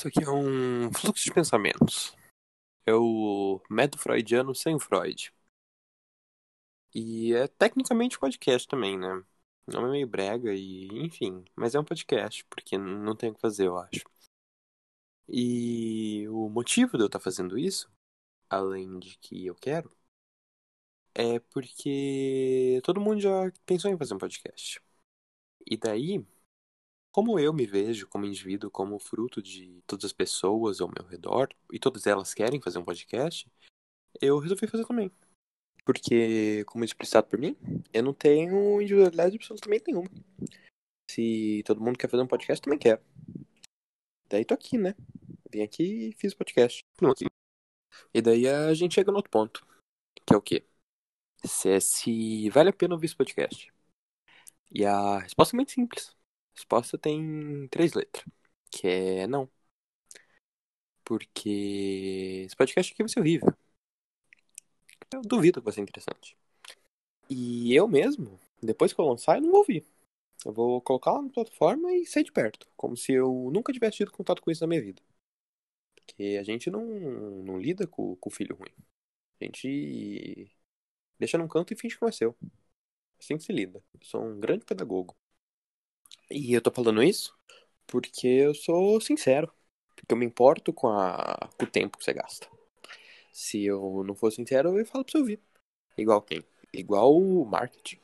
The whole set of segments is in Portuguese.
Isso aqui é um fluxo de pensamentos. É o método freudiano sem o Freud. E é tecnicamente podcast também, né? Não é meio brega e, enfim, mas é um podcast, porque não tem o que fazer, eu acho. E o motivo de eu estar fazendo isso, além de que eu quero, é porque todo mundo já pensou em fazer um podcast. E daí, como eu me vejo como indivíduo, como fruto de todas as pessoas ao meu redor, e todas elas querem fazer um podcast, eu resolvi fazer também. Porque, como explicado por mim, eu não tenho individualidade absolutamente nenhuma. Se todo mundo quer fazer um podcast, também quer. Daí tô aqui, né? Vim aqui e fiz o podcast. E daí a gente chega no outro ponto. Que é o quê? Se, é se vale a pena ouvir esse podcast. E a resposta é muito simples. Resposta tem três letras. Que é não. Porque esse podcast aqui vai ser horrível. Eu duvido que vai ser interessante. E eu mesmo, depois que eu lançar, eu não vou ouvir. Eu vou colocar lá na plataforma e sair de perto. Como se eu nunca tivesse tido contato com isso na minha vida. Porque a gente não, não lida com o filho ruim. A gente deixa num canto e finge que não é seu. Assim que se lida. Eu sou um grande pedagogo. E eu tô falando isso porque eu sou sincero. Porque eu me importo com, a, com o tempo que você gasta. Se eu não for sincero, eu falo pra você ouvir. Igual quem? Igual o marketing.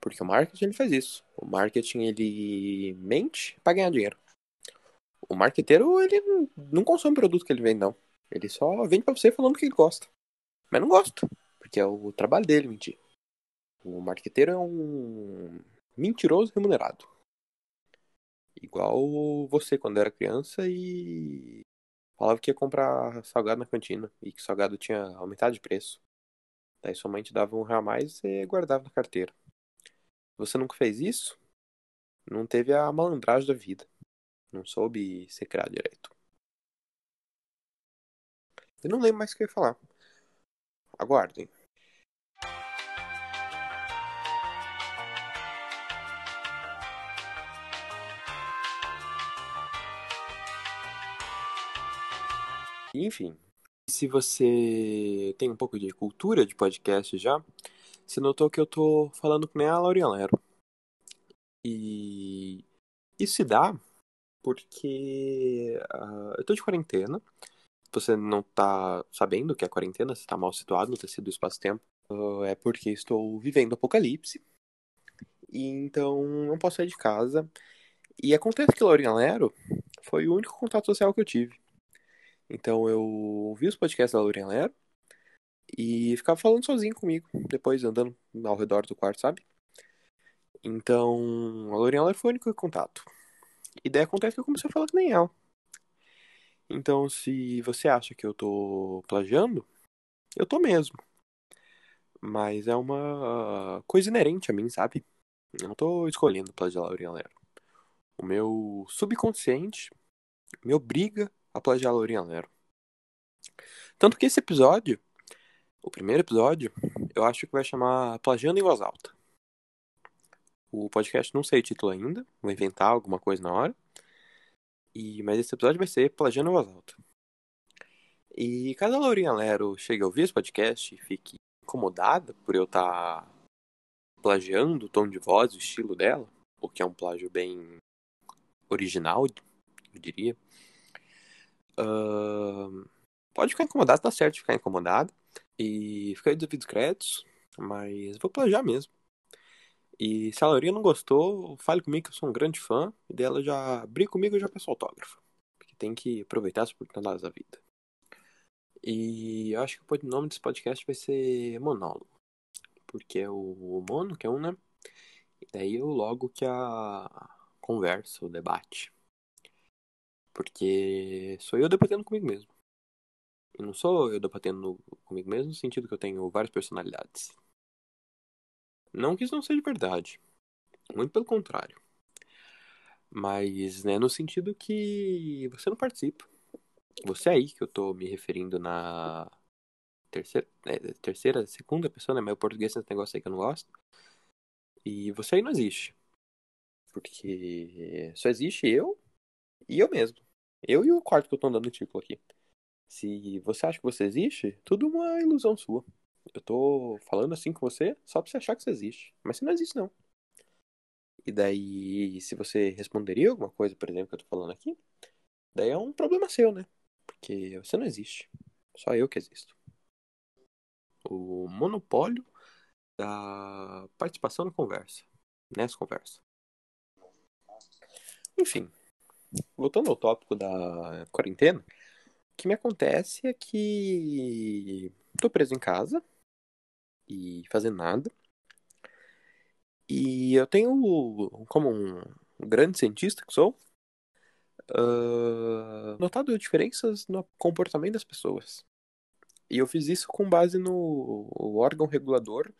Porque o marketing ele faz isso. O marketing ele mente para ganhar dinheiro. O marqueteiro ele não consome o produto que ele vende, não. Ele só vende para você falando que ele gosta. Mas não gosta. Porque é o trabalho dele mentir. O marqueteiro é um mentiroso remunerado. Igual você quando era criança e falava que ia comprar salgado na cantina e que salgado tinha aumentado de preço. Daí sua mãe te dava um real a mais e guardava na carteira. Você nunca fez isso? Não teve a malandragem da vida. Não soube ser criado direito. Eu não lembro mais o que eu ia falar. Aguardem. Enfim, se você tem um pouco de cultura de podcast já, você notou que eu tô falando com a Laurian Lero. E isso se dá porque uh, eu tô de quarentena. Você não tá sabendo que é quarentena, você tá mal situado no tecido do espaço-tempo. Uh, é porque estou vivendo apocalipse. E então não posso sair de casa. E acontece que Laurian Lero foi o único contato social que eu tive. Então eu ouvi os podcasts da Lorena Lero e ficava falando sozinho comigo, depois andando ao redor do quarto, sabe? Então a Lorena Lero foi o único contato. E daí acontece que eu comecei a falar que nem ela. Então se você acha que eu tô plagiando, eu tô mesmo. Mas é uma coisa inerente a mim, sabe? Eu não tô escolhendo plagiar a Lorena Lero. O meu subconsciente me obriga a plagiar Lero. Tanto que esse episódio, o primeiro episódio, eu acho que vai chamar Plagiando em Voz Alta. O podcast não sei o título ainda, vou inventar alguma coisa na hora. E, mas esse episódio vai ser Plagiando em Voz Alta. E caso a Laurinha Lero chegue a ouvir esse podcast e fique incomodada por eu estar tá plagiando o tom de voz, o estilo dela, o que é um plágio bem original, eu diria. Pode ficar incomodado, tá certo ficar incomodado. E ficar aí dos ouvidos créditos, mas vou plagiar mesmo. E se a Laurinha não gostou, fale comigo que eu sou um grande fã. E dela já briga comigo e já peço autógrafo. Porque tem que aproveitar as oportunidades da vida. E eu acho que o nome desse podcast vai ser Monólogo. Porque é o mono, que é um, né? E daí o logo que a conversa, o debate. Porque sou eu debatendo comigo mesmo. Não sou eu debatendo comigo mesmo no sentido que eu tenho várias personalidades. Não que isso não seja verdade. Muito pelo contrário. Mas, né, no sentido que você não participa. Você é aí que eu tô me referindo na terceira, né, terceira, segunda pessoa, né? Meu português é esse negócio aí que eu não gosto. E você aí não existe. Porque só existe eu e eu mesmo. Eu e o quarto que eu tô andando no círculo aqui. Se você acha que você existe, tudo uma ilusão sua. Eu tô falando assim com você só pra você achar que você existe. Mas você não existe, não. E daí, se você responderia alguma coisa, por exemplo, que eu tô falando aqui, daí é um problema seu, né? Porque você não existe. Só eu que existo. O monopólio da participação na conversa. Nessa conversa. Enfim, voltando ao tópico da quarentena, o que me acontece é que tô preso em casa e fazendo nada. E eu tenho, como um grande cientista que sou, uh, notado diferenças no comportamento das pessoas. E eu fiz isso com base no órgão regulador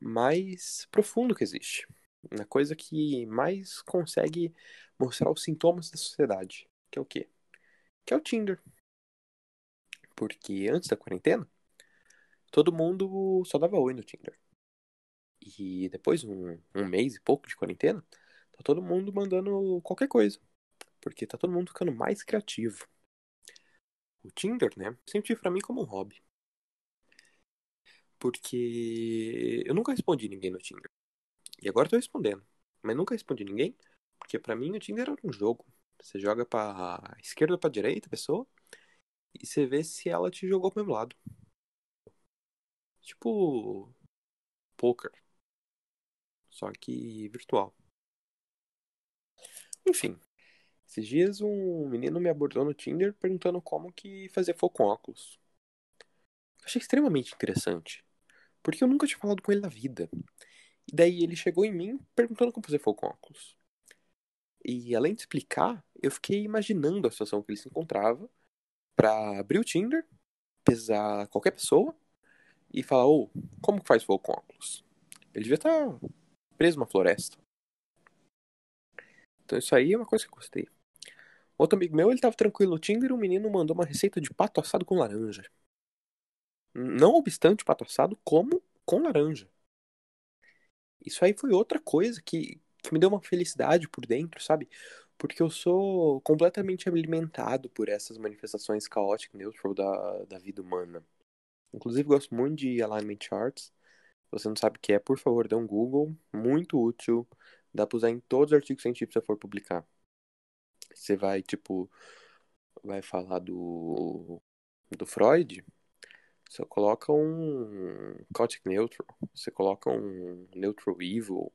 mais profundo que existe. Na coisa que mais consegue mostrar os sintomas da sociedade. Que é o quê? Que é o Tinder. Porque antes da quarentena, todo mundo só dava oi no Tinder. E depois, um, um mês e pouco de quarentena, tá todo mundo mandando qualquer coisa. Porque tá todo mundo ficando mais criativo. O Tinder, né? Sempre tive pra mim como um hobby. Porque eu nunca respondi ninguém no Tinder. E agora eu tô respondendo. Mas nunca respondi ninguém, porque para mim o Tinder era um jogo. Você joga pra esquerda ou pra direita pessoa, e você vê se ela te jogou pro mesmo lado. Tipo. Poker. Só que virtual. Enfim. Esses dias um menino me abordou no Tinder perguntando como que fazia fogo com óculos. Eu achei extremamente interessante. Porque eu nunca tinha falado com ele na vida. E daí ele chegou em mim perguntando como fazer fogo com óculos. E além de explicar, eu fiquei imaginando a situação que ele se encontrava para abrir o Tinder, pesar qualquer pessoa e falar, ô, oh, como que faz fogo com óculos? Ele devia estar tá preso numa floresta. Então isso aí é uma coisa que eu gostei. Outro amigo meu, ele tava tranquilo no Tinder e um menino mandou uma receita de pato assado com laranja. Não obstante o pato assado, como com laranja. Isso aí foi outra coisa que, que me deu uma felicidade por dentro, sabe? Porque eu sou completamente alimentado por essas manifestações chaotic neutral da, da vida humana. Inclusive, gosto muito de Alignment Charts. Se você não sabe o que é, por favor, dê um Google. Muito útil. Dá pra usar em todos os artigos científicos que você for publicar. Você vai, tipo, vai falar do, do Freud. Você coloca um chaotic neutral. Você coloca um neutral evil.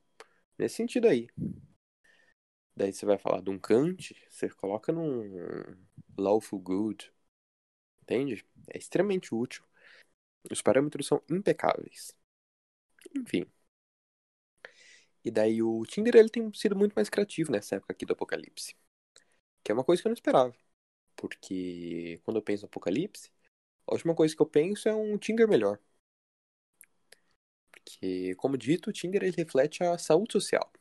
Nesse sentido aí. Daí você vai falar de um Kant, você coloca num lawful good. Entende? É extremamente útil. Os parâmetros são impecáveis. Enfim. E daí o Tinder ele tem sido muito mais criativo nessa época aqui do Apocalipse. Que é uma coisa que eu não esperava. Porque quando eu penso no Apocalipse, a última coisa que eu penso é um Tinder melhor. Porque, como dito, o Tinder ele reflete a saúde social.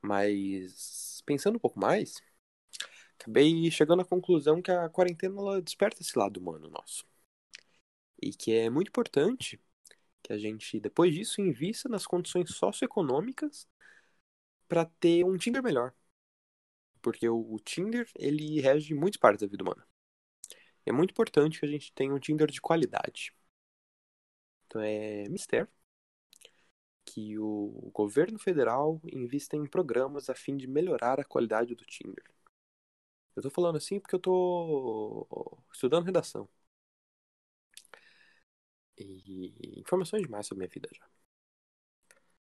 Mas, pensando um pouco mais, acabei chegando à conclusão que a quarentena desperta esse lado humano nosso. E que é muito importante que a gente, depois disso, invista nas condições socioeconômicas para ter um Tinder melhor. Porque o Tinder, ele rege muitas partes da vida humana. É muito importante que a gente tenha um Tinder de qualidade. Então é mistério que o governo federal invista em programas a fim de melhorar a qualidade do Tinder. Eu tô falando assim porque eu tô estudando redação. E informações demais sobre minha vida já.